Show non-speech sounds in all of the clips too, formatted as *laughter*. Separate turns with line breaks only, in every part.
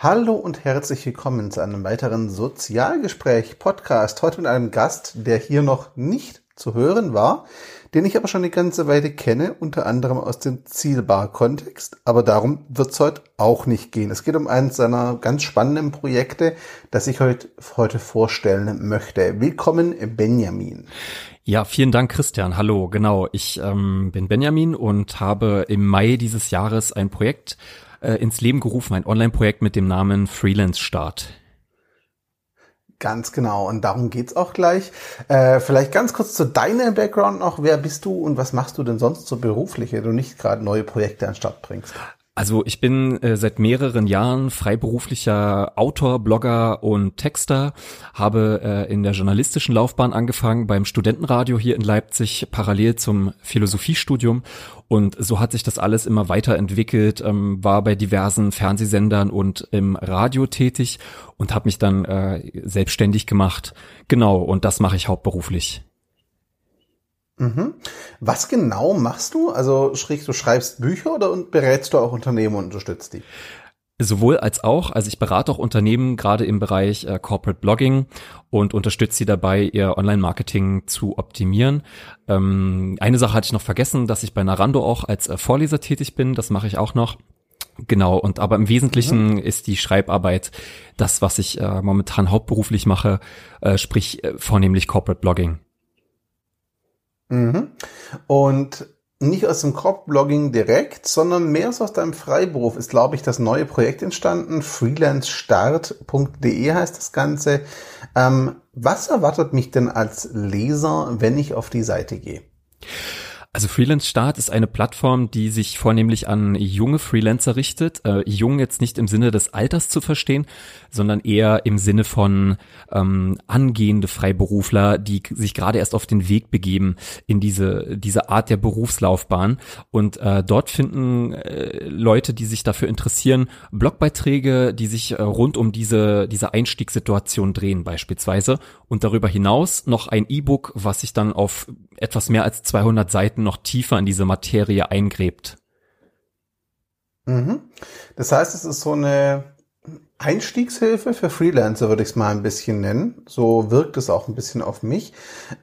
Hallo und herzlich willkommen zu einem weiteren Sozialgespräch-Podcast. Heute mit einem Gast, der hier noch nicht zu hören war, den ich aber schon eine ganze Weile kenne, unter anderem aus dem Zielbar-Kontext. Aber darum wird es heute auch nicht gehen. Es geht um eines seiner ganz spannenden Projekte, das ich heute, heute vorstellen möchte. Willkommen, Benjamin.
Ja, vielen Dank, Christian. Hallo, genau. Ich ähm, bin Benjamin und habe im Mai dieses Jahres ein Projekt äh, ins Leben gerufen, ein Online-Projekt mit dem Namen Freelance Start.
Ganz genau, und darum geht's auch gleich. Äh, vielleicht ganz kurz zu deinem Background noch. Wer bist du und was machst du denn sonst so beruflich, wenn du nicht gerade neue Projekte an den Start bringst?
Also ich bin äh, seit mehreren Jahren freiberuflicher Autor, Blogger und Texter, habe äh, in der journalistischen Laufbahn angefangen beim Studentenradio hier in Leipzig, parallel zum Philosophiestudium und so hat sich das alles immer weiterentwickelt, ähm, war bei diversen Fernsehsendern und im Radio tätig und habe mich dann äh, selbstständig gemacht. Genau, und das mache ich hauptberuflich.
Mhm. Was genau machst du? Also schräg, du schreibst Bücher oder berätst du auch Unternehmen und unterstützt die?
Sowohl als auch, also ich berate auch Unternehmen gerade im Bereich äh, Corporate Blogging und unterstütze sie dabei, ihr Online-Marketing zu optimieren. Ähm, eine Sache hatte ich noch vergessen, dass ich bei Narando auch als äh, Vorleser tätig bin, das mache ich auch noch. Genau, und aber im Wesentlichen mhm. ist die Schreibarbeit das, was ich äh, momentan hauptberuflich mache, äh, sprich äh, vornehmlich Corporate Blogging.
Mhm. Und nicht aus dem Crop-Blogging direkt, sondern mehr so aus deinem Freiberuf ist, glaube ich, das neue Projekt entstanden. freelancestart.de heißt das Ganze. Ähm, was erwartet mich denn als Leser, wenn ich auf die Seite gehe?
Also Freelance Start ist eine Plattform, die sich vornehmlich an junge Freelancer richtet. Äh, jung jetzt nicht im Sinne des Alters zu verstehen, sondern eher im Sinne von ähm, angehende Freiberufler, die sich gerade erst auf den Weg begeben in diese diese Art der Berufslaufbahn. Und äh, dort finden äh, Leute, die sich dafür interessieren, Blogbeiträge, die sich äh, rund um diese diese Einstiegssituation drehen beispielsweise. Und darüber hinaus noch ein E-Book, was sich dann auf etwas mehr als 200 Seiten noch tiefer in diese Materie eingräbt.
Mhm. Das heißt, es ist so eine Einstiegshilfe für Freelancer, würde ich es mal ein bisschen nennen. So wirkt es auch ein bisschen auf mich.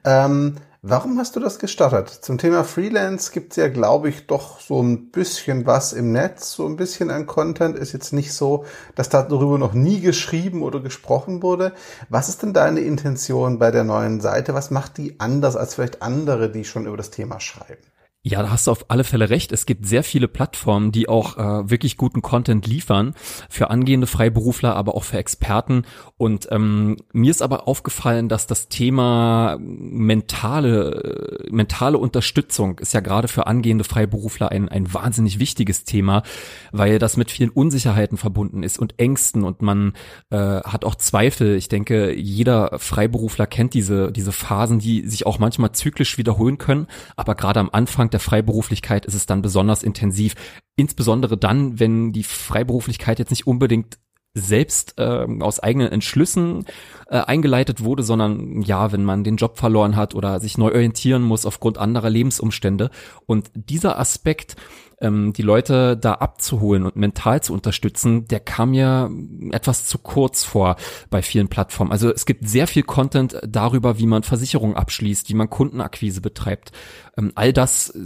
Ähm, Warum hast du das gestartet? Zum Thema Freelance gibt es ja, glaube ich, doch so ein bisschen was im Netz, so ein bisschen an Content. Ist jetzt nicht so, dass darüber noch nie geschrieben oder gesprochen wurde. Was ist denn deine Intention bei der neuen Seite? Was macht die anders als vielleicht andere, die schon über das Thema schreiben?
Ja, da hast du auf alle Fälle recht. Es gibt sehr viele Plattformen, die auch äh, wirklich guten Content liefern für angehende Freiberufler, aber auch für Experten. Und ähm, mir ist aber aufgefallen, dass das Thema mentale äh, mentale Unterstützung ist ja gerade für angehende Freiberufler ein ein wahnsinnig wichtiges Thema, weil das mit vielen Unsicherheiten verbunden ist und Ängsten und man äh, hat auch Zweifel. Ich denke, jeder Freiberufler kennt diese diese Phasen, die sich auch manchmal zyklisch wiederholen können, aber gerade am Anfang der Freiberuflichkeit ist es dann besonders intensiv. Insbesondere dann, wenn die Freiberuflichkeit jetzt nicht unbedingt selbst äh, aus eigenen Entschlüssen äh, eingeleitet wurde, sondern ja, wenn man den Job verloren hat oder sich neu orientieren muss aufgrund anderer Lebensumstände. Und dieser Aspekt, ähm, die Leute da abzuholen und mental zu unterstützen, der kam mir etwas zu kurz vor bei vielen Plattformen. Also es gibt sehr viel Content darüber, wie man Versicherungen abschließt, wie man Kundenakquise betreibt. Ähm, all das äh,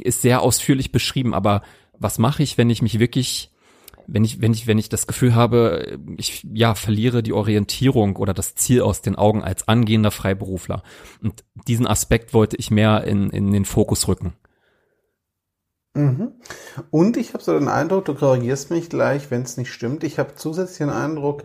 ist sehr ausführlich beschrieben, aber was mache ich, wenn ich mich wirklich wenn ich, wenn ich, wenn ich das Gefühl habe, ich ja verliere die Orientierung oder das Ziel aus den Augen als angehender Freiberufler. Und diesen Aspekt wollte ich mehr in, in den Fokus rücken.
Mhm. Und ich habe so den Eindruck, du korrigierst mich gleich, wenn es nicht stimmt. Ich habe zusätzlich den Eindruck,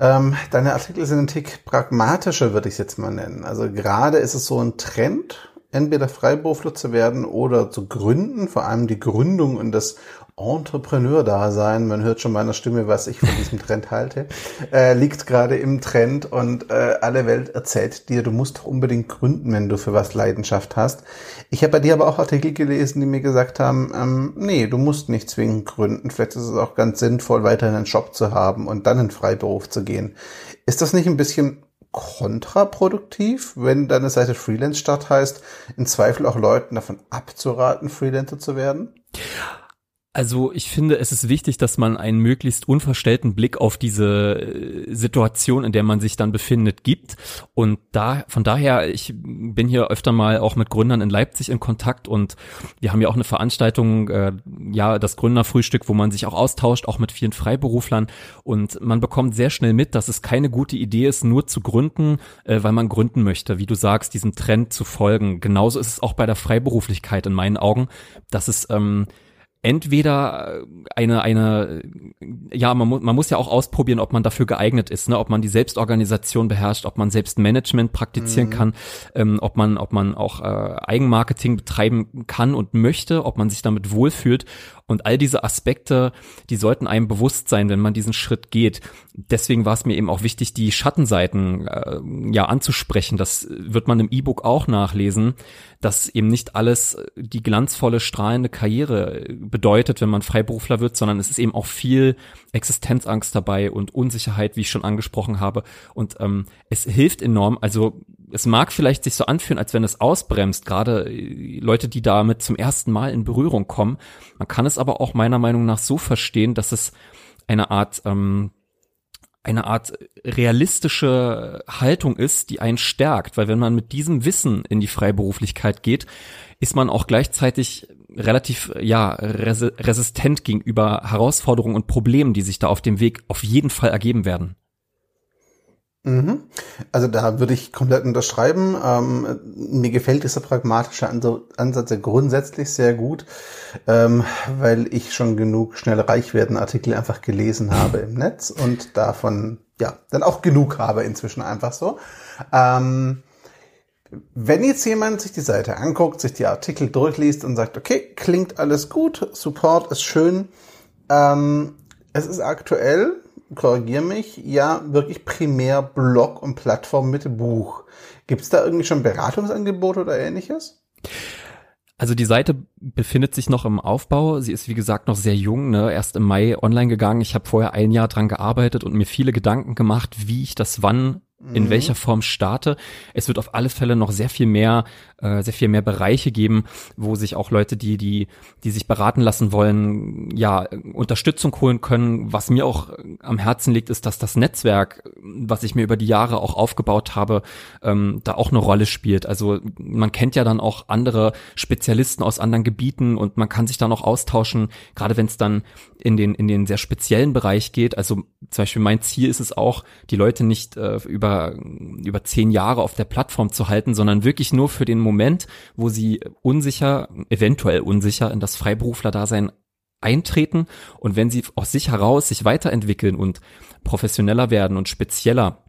ähm, deine Artikel sind ein Tick pragmatischer, würde ich es jetzt mal nennen. Also gerade ist es so ein Trend, entweder Freiberufler zu werden oder zu gründen, vor allem die Gründung und das Entrepreneur-Dasein, man hört schon meiner Stimme, was ich von diesem Trend halte, äh, liegt gerade im Trend und äh, alle Welt erzählt dir, du musst doch unbedingt gründen, wenn du für was Leidenschaft hast. Ich habe bei dir aber auch Artikel gelesen, die mir gesagt haben, ähm, nee, du musst nicht zwingend gründen. Vielleicht ist es auch ganz sinnvoll, weiterhin einen Job zu haben und dann in Freiberuf zu gehen. Ist das nicht ein bisschen kontraproduktiv, wenn deine Seite Freelance Start heißt, in Zweifel auch Leuten davon abzuraten, Freelancer zu werden?
Also ich finde, es ist wichtig, dass man einen möglichst unverstellten Blick auf diese äh, Situation, in der man sich dann befindet, gibt. Und da, von daher, ich bin hier öfter mal auch mit Gründern in Leipzig in Kontakt und wir haben ja auch eine Veranstaltung, äh, ja, das Gründerfrühstück, wo man sich auch austauscht, auch mit vielen Freiberuflern. Und man bekommt sehr schnell mit, dass es keine gute Idee ist, nur zu gründen, äh, weil man gründen möchte, wie du sagst, diesem Trend zu folgen. Genauso ist es auch bei der Freiberuflichkeit in meinen Augen, dass es ähm, entweder eine eine ja man muss man muss ja auch ausprobieren ob man dafür geeignet ist ne ob man die Selbstorganisation beherrscht ob man Selbstmanagement praktizieren mhm. kann ähm, ob man ob man auch äh, Eigenmarketing betreiben kann und möchte ob man sich damit wohlfühlt und all diese Aspekte, die sollten einem bewusst sein, wenn man diesen Schritt geht. Deswegen war es mir eben auch wichtig, die Schattenseiten äh, ja anzusprechen. Das wird man im E-Book auch nachlesen, dass eben nicht alles die glanzvolle, strahlende Karriere bedeutet, wenn man Freiberufler wird, sondern es ist eben auch viel Existenzangst dabei und Unsicherheit, wie ich schon angesprochen habe. Und ähm, es hilft enorm. Also es mag vielleicht sich so anfühlen, als wenn es ausbremst, gerade äh, Leute, die damit zum ersten Mal in Berührung kommen. Man kann es aber auch meiner Meinung nach so verstehen, dass es eine Art ähm, eine Art realistische Haltung ist, die einen stärkt, weil wenn man mit diesem Wissen in die Freiberuflichkeit geht, ist man auch gleichzeitig relativ ja resistent gegenüber Herausforderungen und Problemen, die sich da auf dem Weg auf jeden Fall ergeben werden.
Mhm. Also da würde ich komplett unterschreiben. Ähm, mir gefällt dieser pragmatische Ansatz ja grundsätzlich sehr gut, ähm, weil ich schon genug schnell reich werden Artikel einfach gelesen habe im Netz und davon ja dann auch genug habe inzwischen einfach so. Ähm, wenn jetzt jemand sich die Seite anguckt, sich die Artikel durchliest und sagt, okay, klingt alles gut, Support ist schön, ähm, es ist aktuell korrigier mich, ja wirklich primär Blog und Plattform mit Buch. Gibt es da irgendwie schon Beratungsangebote oder ähnliches?
Also die Seite befindet sich noch im Aufbau. Sie ist wie gesagt noch sehr jung, ne? erst im Mai online gegangen. Ich habe vorher ein Jahr dran gearbeitet und mir viele Gedanken gemacht, wie ich das wann in mhm. welcher Form starte. Es wird auf alle Fälle noch sehr viel mehr, äh, sehr viel mehr Bereiche geben, wo sich auch Leute, die, die, die sich beraten lassen wollen, ja, Unterstützung holen können. Was mir auch am Herzen liegt, ist, dass das Netzwerk, was ich mir über die Jahre auch aufgebaut habe, ähm, da auch eine Rolle spielt. Also man kennt ja dann auch andere Spezialisten aus anderen Gebieten und man kann sich dann auch austauschen, gerade wenn es dann in den, in den sehr speziellen Bereich geht. Also zum Beispiel mein Ziel ist es auch, die Leute nicht äh, über über, zehn Jahre auf der Plattform zu halten, sondern wirklich nur für den Moment, wo sie unsicher, eventuell unsicher in das Freiberufler-Dasein eintreten und wenn sie aus sich heraus sich weiterentwickeln und professioneller werden und spezieller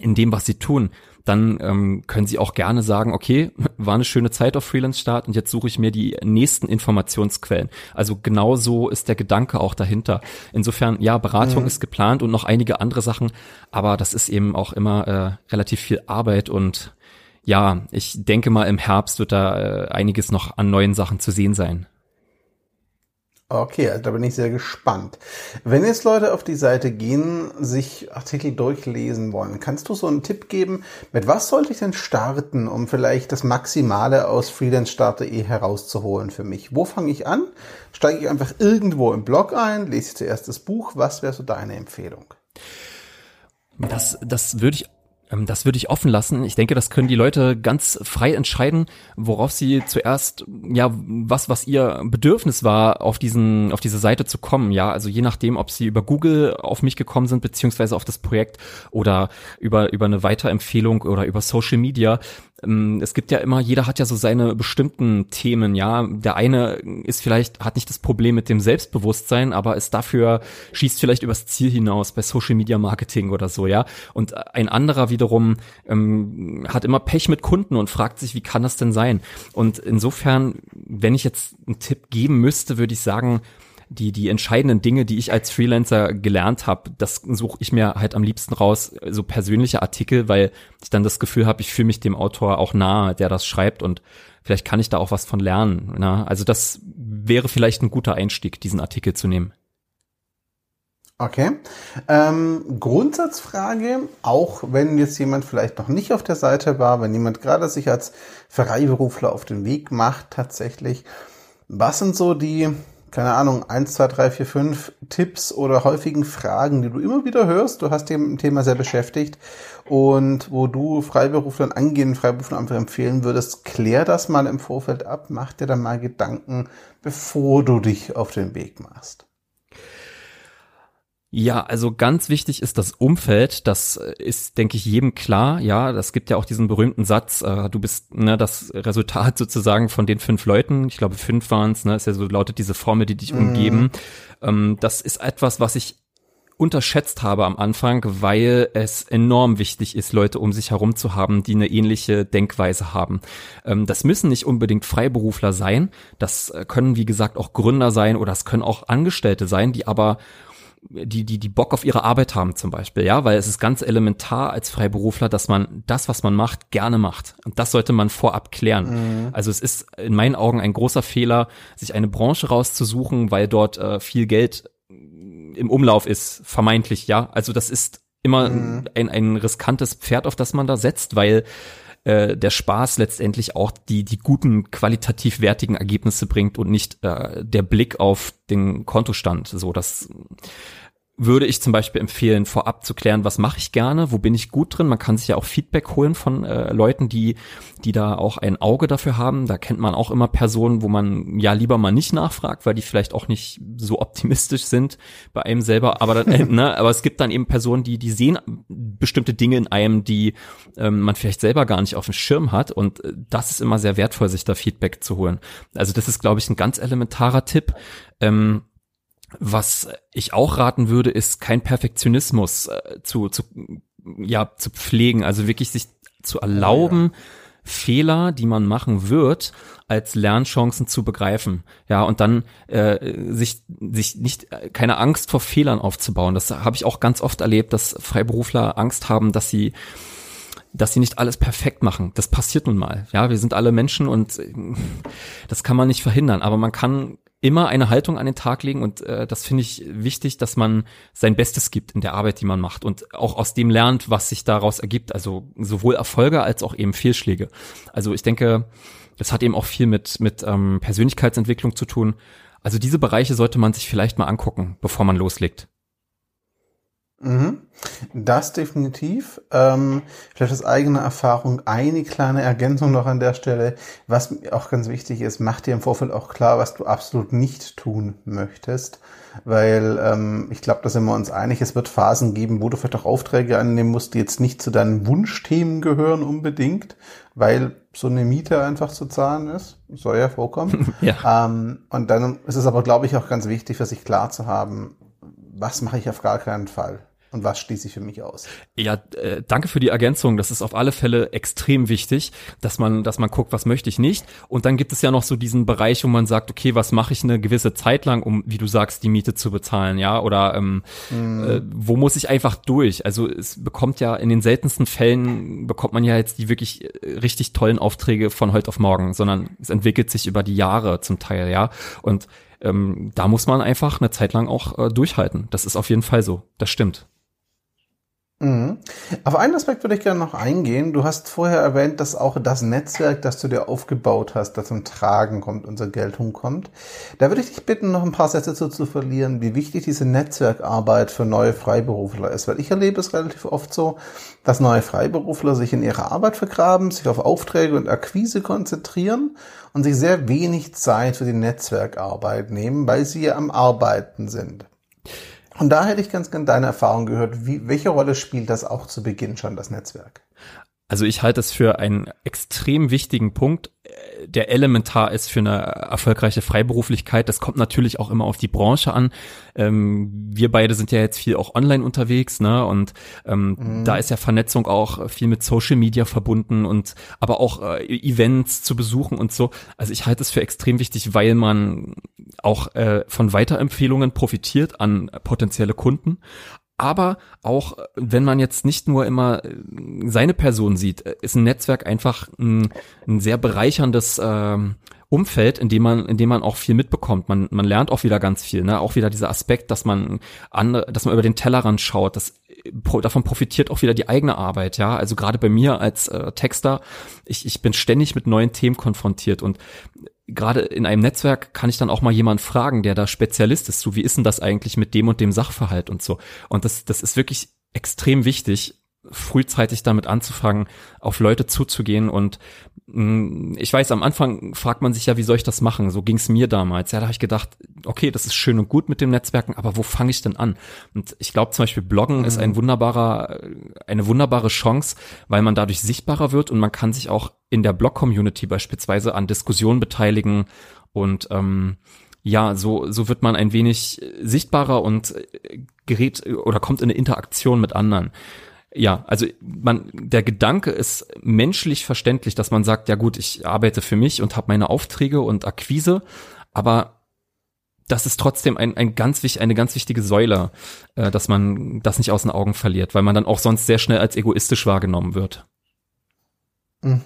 in dem, was sie tun, dann ähm, können Sie auch gerne sagen, okay, *laughs* war eine schöne Zeit auf Freelance Start und jetzt suche ich mir die nächsten Informationsquellen. Also genau so ist der Gedanke auch dahinter. Insofern, ja, Beratung mhm. ist geplant und noch einige andere Sachen, aber das ist eben auch immer äh, relativ viel Arbeit und ja, ich denke mal, im Herbst wird da äh, einiges noch an neuen Sachen zu sehen sein.
Okay, also da bin ich sehr gespannt. Wenn jetzt Leute auf die Seite gehen, sich Artikel durchlesen wollen, kannst du so einen Tipp geben, mit was sollte ich denn starten, um vielleicht das Maximale aus freelancestart.de herauszuholen für mich? Wo fange ich an? Steige ich einfach irgendwo im Blog ein, lese ich zuerst das Buch? Was wäre so deine Empfehlung?
Das, das würde ich das würde ich offen lassen. Ich denke, das können die Leute ganz frei entscheiden, worauf sie zuerst, ja, was, was ihr Bedürfnis war, auf diesen, auf diese Seite zu kommen. Ja, also je nachdem, ob sie über Google auf mich gekommen sind, beziehungsweise auf das Projekt oder über, über eine Weiterempfehlung oder über Social Media. Ähm, es gibt ja immer, jeder hat ja so seine bestimmten Themen, ja. Der eine ist vielleicht, hat nicht das Problem mit dem Selbstbewusstsein, aber ist dafür, schießt vielleicht übers Ziel hinaus bei Social Media Marketing oder so, ja. Und ein anderer wiederum ähm, hat immer Pech mit Kunden und fragt sich, wie kann das denn sein? Und insofern, wenn ich jetzt einen Tipp geben müsste, würde ich sagen, die, die entscheidenden Dinge, die ich als Freelancer gelernt habe, das suche ich mir halt am liebsten raus, so persönliche Artikel, weil ich dann das Gefühl habe, ich fühle mich dem Autor auch nahe, der das schreibt und vielleicht kann ich da auch was von lernen. Ne? Also das wäre vielleicht ein guter Einstieg, diesen Artikel zu nehmen.
Okay. Ähm, Grundsatzfrage, auch wenn jetzt jemand vielleicht noch nicht auf der Seite war, wenn jemand gerade sich als Freiberufler auf den Weg macht tatsächlich, was sind so die keine Ahnung, eins, zwei, drei, vier, fünf Tipps oder häufigen Fragen, die du immer wieder hörst. Du hast dich mit dem Thema sehr beschäftigt und wo du Freiberuflern, angehenden Freiberuflern einfach empfehlen würdest, klär das mal im Vorfeld ab, mach dir dann mal Gedanken, bevor du dich auf den Weg machst.
Ja, also ganz wichtig ist das Umfeld. Das ist, denke ich, jedem klar. Ja, das gibt ja auch diesen berühmten Satz, äh, du bist ne, das Resultat *laughs* sozusagen von den fünf Leuten. Ich glaube, fünf waren es, ne, ist ja so lautet diese Formel, die dich mhm. umgeben. Ähm, das ist etwas, was ich unterschätzt habe am Anfang, weil es enorm wichtig ist, Leute um sich herum zu haben, die eine ähnliche Denkweise haben. Ähm, das müssen nicht unbedingt Freiberufler sein. Das können, wie gesagt, auch Gründer sein oder es können auch Angestellte sein, die aber die, die, die Bock auf ihre Arbeit haben zum Beispiel, ja, weil es ist ganz elementar als Freiberufler, dass man das, was man macht, gerne macht. Und das sollte man vorab klären. Mhm. Also es ist in meinen Augen ein großer Fehler, sich eine Branche rauszusuchen, weil dort äh, viel Geld im Umlauf ist, vermeintlich, ja. Also das ist immer mhm. ein, ein riskantes Pferd, auf das man da setzt, weil äh, der Spaß letztendlich auch die, die guten, qualitativ wertigen Ergebnisse bringt und nicht äh, der Blick auf den Kontostand. So, das würde ich zum Beispiel empfehlen, vorab zu klären, was mache ich gerne, wo bin ich gut drin. Man kann sich ja auch Feedback holen von äh, Leuten, die, die da auch ein Auge dafür haben. Da kennt man auch immer Personen, wo man ja lieber mal nicht nachfragt, weil die vielleicht auch nicht so optimistisch sind bei einem selber. Aber, dann, äh, *laughs* ne, aber es gibt dann eben Personen, die, die sehen bestimmte Dinge in einem, die ähm, man vielleicht selber gar nicht auf dem Schirm hat. Und äh, das ist immer sehr wertvoll, sich da Feedback zu holen. Also das ist, glaube ich, ein ganz elementarer Tipp. Ähm, was ich auch raten würde, ist kein Perfektionismus äh, zu, zu, ja, zu pflegen, also wirklich sich zu erlauben, ja. Fehler, die man machen wird, als Lernchancen zu begreifen. Ja, und dann äh, sich, sich nicht keine Angst vor Fehlern aufzubauen. Das habe ich auch ganz oft erlebt, dass Freiberufler Angst haben, dass sie dass sie nicht alles perfekt machen. Das passiert nun mal. Ja, wir sind alle Menschen und äh, das kann man nicht verhindern. Aber man kann immer eine Haltung an den Tag legen und äh, das finde ich wichtig, dass man sein Bestes gibt in der Arbeit, die man macht und auch aus dem lernt, was sich daraus ergibt. Also sowohl Erfolge als auch eben Fehlschläge. Also ich denke, das hat eben auch viel mit mit ähm, Persönlichkeitsentwicklung zu tun. Also diese Bereiche sollte man sich vielleicht mal angucken, bevor man loslegt.
Mhm. Das definitiv. Ähm, vielleicht aus eigener Erfahrung eine kleine Ergänzung noch an der Stelle. Was auch ganz wichtig ist, mach dir im Vorfeld auch klar, was du absolut nicht tun möchtest. Weil ähm, ich glaube, da sind wir uns einig, es wird Phasen geben, wo du vielleicht auch Aufträge annehmen musst, die jetzt nicht zu deinen Wunschthemen gehören unbedingt, weil so eine Miete einfach zu zahlen ist. Soll ja vorkommen. *laughs* ja. Ähm, und dann ist es aber, glaube ich, auch ganz wichtig für sich klar zu haben, was mache ich auf gar keinen Fall und was schließe ich für mich aus?
Ja, äh, danke für die Ergänzung. Das ist auf alle Fälle extrem wichtig, dass man, dass man guckt, was möchte ich nicht. Und dann gibt es ja noch so diesen Bereich, wo man sagt, okay, was mache ich eine gewisse Zeit lang, um, wie du sagst, die Miete zu bezahlen, ja? Oder ähm, mm. äh, wo muss ich einfach durch? Also es bekommt ja in den seltensten Fällen bekommt man ja jetzt die wirklich äh, richtig tollen Aufträge von heute auf morgen, sondern es entwickelt sich über die Jahre zum Teil, ja. Und ähm, da muss man einfach eine Zeit lang auch äh, durchhalten. Das ist auf jeden Fall so. Das stimmt.
Mhm. Auf einen Aspekt würde ich gerne noch eingehen. Du hast vorher erwähnt, dass auch das Netzwerk, das du dir aufgebaut hast, das zum Tragen kommt und zur Geltung kommt. Da würde ich dich bitten, noch ein paar Sätze dazu zu verlieren, wie wichtig diese Netzwerkarbeit für neue Freiberufler ist. Weil ich erlebe es relativ oft so, dass neue Freiberufler sich in ihre Arbeit vergraben, sich auf Aufträge und Akquise konzentrieren und sich sehr wenig Zeit für die Netzwerkarbeit nehmen, weil sie ja am Arbeiten sind. Und da hätte ich ganz gerne deine Erfahrung gehört. Wie, welche Rolle spielt das auch zu Beginn schon, das Netzwerk?
Also ich halte es für einen extrem wichtigen Punkt, der elementar ist für eine erfolgreiche Freiberuflichkeit. Das kommt natürlich auch immer auf die Branche an. Ähm, wir beide sind ja jetzt viel auch online unterwegs, ne? Und ähm, mhm. da ist ja Vernetzung auch viel mit Social Media verbunden und aber auch äh, Events zu besuchen und so. Also ich halte es für extrem wichtig, weil man auch äh, von Weiterempfehlungen profitiert an potenzielle Kunden, aber auch, wenn man jetzt nicht nur immer äh, seine Person sieht, äh, ist ein Netzwerk einfach ein, ein sehr bereicherndes ähm, Umfeld, in dem man, in dem man auch viel mitbekommt. Man, man lernt auch wieder ganz viel, ne? Auch wieder dieser Aspekt, dass man andere, dass man über den Tellerrand schaut, das davon profitiert auch wieder die eigene Arbeit, ja. Also gerade bei mir als äh, Texter, ich, ich bin ständig mit neuen Themen konfrontiert und gerade in einem Netzwerk kann ich dann auch mal jemand fragen, der da Spezialist ist. So, wie ist denn das eigentlich mit dem und dem Sachverhalt und so? Und das, das ist wirklich extrem wichtig, frühzeitig damit anzufangen, auf Leute zuzugehen und mh, mm, ich weiß, am Anfang fragt man sich ja, wie soll ich das machen? So ging es mir damals. Ja, da habe ich gedacht, okay, das ist schön und gut mit dem Netzwerken, aber wo fange ich denn an? Und ich glaube zum Beispiel Bloggen mhm. ist ein wunderbarer, eine wunderbare Chance, weil man dadurch sichtbarer wird und man kann sich auch in der Blog-Community beispielsweise an Diskussionen beteiligen und ähm, ja, so, so wird man ein wenig sichtbarer und gerät oder kommt in eine Interaktion mit anderen ja, also man, der Gedanke ist menschlich verständlich, dass man sagt, ja gut, ich arbeite für mich und habe meine Aufträge und Akquise, aber das ist trotzdem ein, ein ganz, eine ganz wichtige Säule, äh, dass man das nicht aus den Augen verliert, weil man dann auch sonst sehr schnell als egoistisch wahrgenommen wird.
Mhm.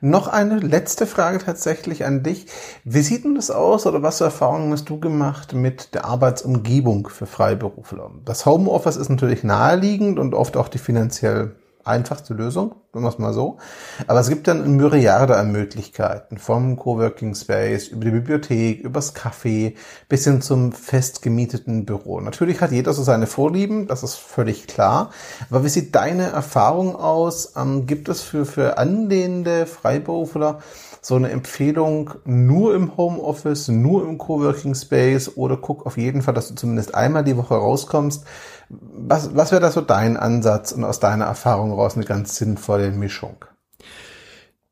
Noch eine letzte Frage tatsächlich an dich. Wie sieht denn das aus oder was für Erfahrungen hast du gemacht mit der Arbeitsumgebung für Freiberufler? Das Homeoffice ist natürlich naheliegend und oft auch die finanziell einfachste Lösung, wenn wir es mal so. Aber es gibt dann eine Myriade an Möglichkeiten, vom Coworking Space, über die Bibliothek, übers Café, bis hin zum fest gemieteten Büro. Natürlich hat jeder so seine Vorlieben, das ist völlig klar. Aber wie sieht deine Erfahrung aus? Ähm, gibt es für, für anlehnende Freiberufler so eine Empfehlung nur im Homeoffice, nur im Coworking Space oder guck auf jeden Fall, dass du zumindest einmal die Woche rauskommst? Was, was wäre da so dein Ansatz und aus deiner Erfahrung raus eine ganz sinnvolle Mischung?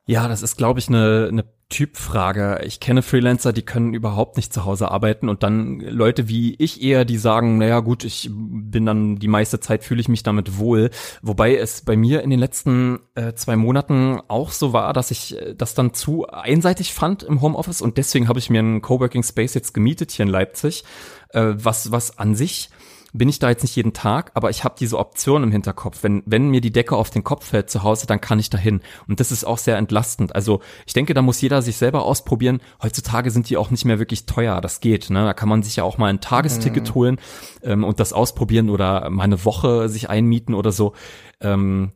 Ja, das ist, glaube ich, eine, eine Typfrage. Ich kenne Freelancer, die können überhaupt nicht zu Hause arbeiten und dann Leute wie ich eher, die sagen, naja gut, ich bin dann die meiste Zeit fühle ich mich damit wohl. Wobei es bei mir in den letzten äh, zwei Monaten auch so war, dass ich äh, das dann zu einseitig fand im Homeoffice und deswegen habe ich mir einen Coworking Space jetzt gemietet hier in Leipzig, äh, was, was an sich bin ich da jetzt nicht jeden Tag, aber ich habe diese Option im Hinterkopf. Wenn, wenn mir die Decke auf den Kopf fällt zu Hause, dann kann ich dahin. Und das ist auch sehr entlastend. Also ich denke, da muss jeder sich selber ausprobieren. Heutzutage sind die auch nicht mehr wirklich teuer. Das geht. Ne? Da kann man sich ja auch mal ein Tagesticket mhm. holen ähm, und das ausprobieren oder mal eine Woche sich einmieten oder so. Ähm,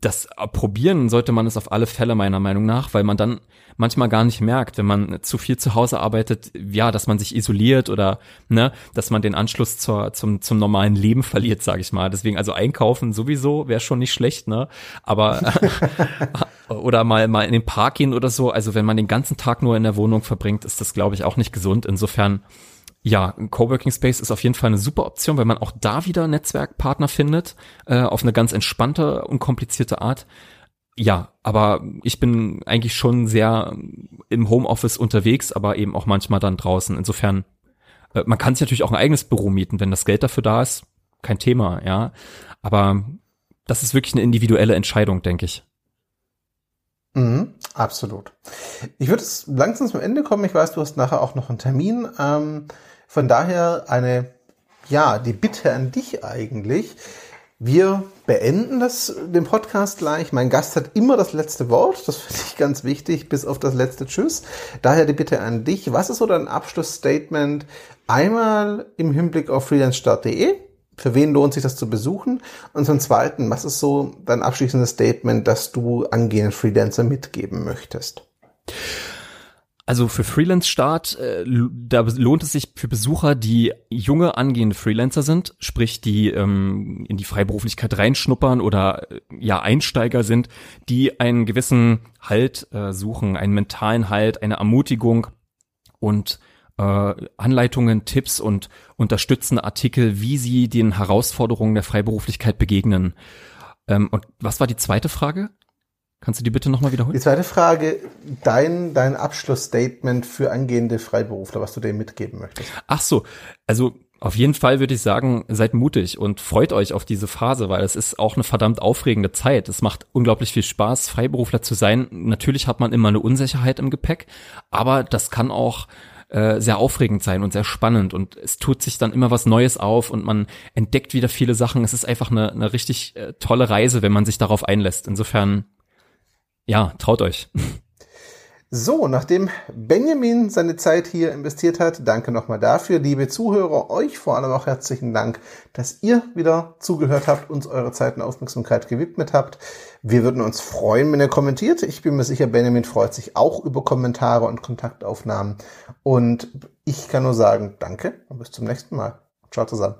das probieren sollte man es auf alle Fälle meiner Meinung nach, weil man dann manchmal gar nicht merkt, wenn man zu viel zu Hause arbeitet, ja, dass man sich isoliert oder ne, dass man den Anschluss zur, zum, zum normalen Leben verliert, sage ich mal. Deswegen also einkaufen sowieso wäre schon nicht schlecht, ne? Aber *laughs* oder mal mal in den Park gehen oder so. Also wenn man den ganzen Tag nur in der Wohnung verbringt, ist das glaube ich auch nicht gesund. Insofern ja, ein Coworking Space ist auf jeden Fall eine super Option, weil man auch da wieder Netzwerkpartner findet, äh, auf eine ganz entspannte, unkomplizierte Art. Ja, aber ich bin eigentlich schon sehr im Homeoffice unterwegs, aber eben auch manchmal dann draußen. Insofern, äh, man kann sich natürlich auch ein eigenes Büro mieten, wenn das Geld dafür da ist, kein Thema, ja. Aber das ist wirklich eine individuelle Entscheidung, denke ich.
Mhm, absolut. Ich würde es langsam zum Ende kommen. Ich weiß, du hast nachher auch noch einen Termin. Ähm, von daher eine, ja, die Bitte an dich eigentlich. Wir beenden das, den Podcast gleich. Mein Gast hat immer das letzte Wort. Das finde ich ganz wichtig, bis auf das letzte Tschüss. Daher die Bitte an dich. Was ist so dein Abschlussstatement? Einmal im Hinblick auf freelancestart.de. Für wen lohnt sich das zu besuchen? Und zum Zweiten, was ist so dein abschließendes Statement, das du angehenden Freelancer mitgeben möchtest?
Also für Freelance-Start, äh, da lohnt es sich für Besucher, die junge angehende Freelancer sind, sprich die ähm, in die Freiberuflichkeit reinschnuppern oder äh, ja Einsteiger sind, die einen gewissen Halt äh, suchen, einen mentalen Halt, eine Ermutigung und Anleitungen, Tipps und unterstützende Artikel, wie sie den Herausforderungen der Freiberuflichkeit begegnen. Ähm, und was war die zweite Frage? Kannst du die bitte nochmal wiederholen?
Die zweite Frage, dein, dein Abschlussstatement für angehende Freiberufler, was du denen mitgeben möchtest.
Ach so, also auf jeden Fall würde ich sagen, seid mutig und freut euch auf diese Phase, weil es ist auch eine verdammt aufregende Zeit. Es macht unglaublich viel Spaß, Freiberufler zu sein. Natürlich hat man immer eine Unsicherheit im Gepäck, aber das kann auch äh, sehr aufregend sein und sehr spannend und es tut sich dann immer was Neues auf und man entdeckt wieder viele Sachen. Es ist einfach eine, eine richtig äh, tolle Reise, wenn man sich darauf einlässt. Insofern ja, traut euch. *laughs*
So, nachdem Benjamin seine Zeit hier investiert hat, danke nochmal dafür. Liebe Zuhörer, euch vor allem auch herzlichen Dank, dass ihr wieder zugehört habt, uns eure Zeit und Aufmerksamkeit gewidmet habt. Wir würden uns freuen, wenn ihr kommentiert. Ich bin mir sicher, Benjamin freut sich auch über Kommentare und Kontaktaufnahmen. Und ich kann nur sagen, danke und bis zum nächsten Mal. Ciao zusammen.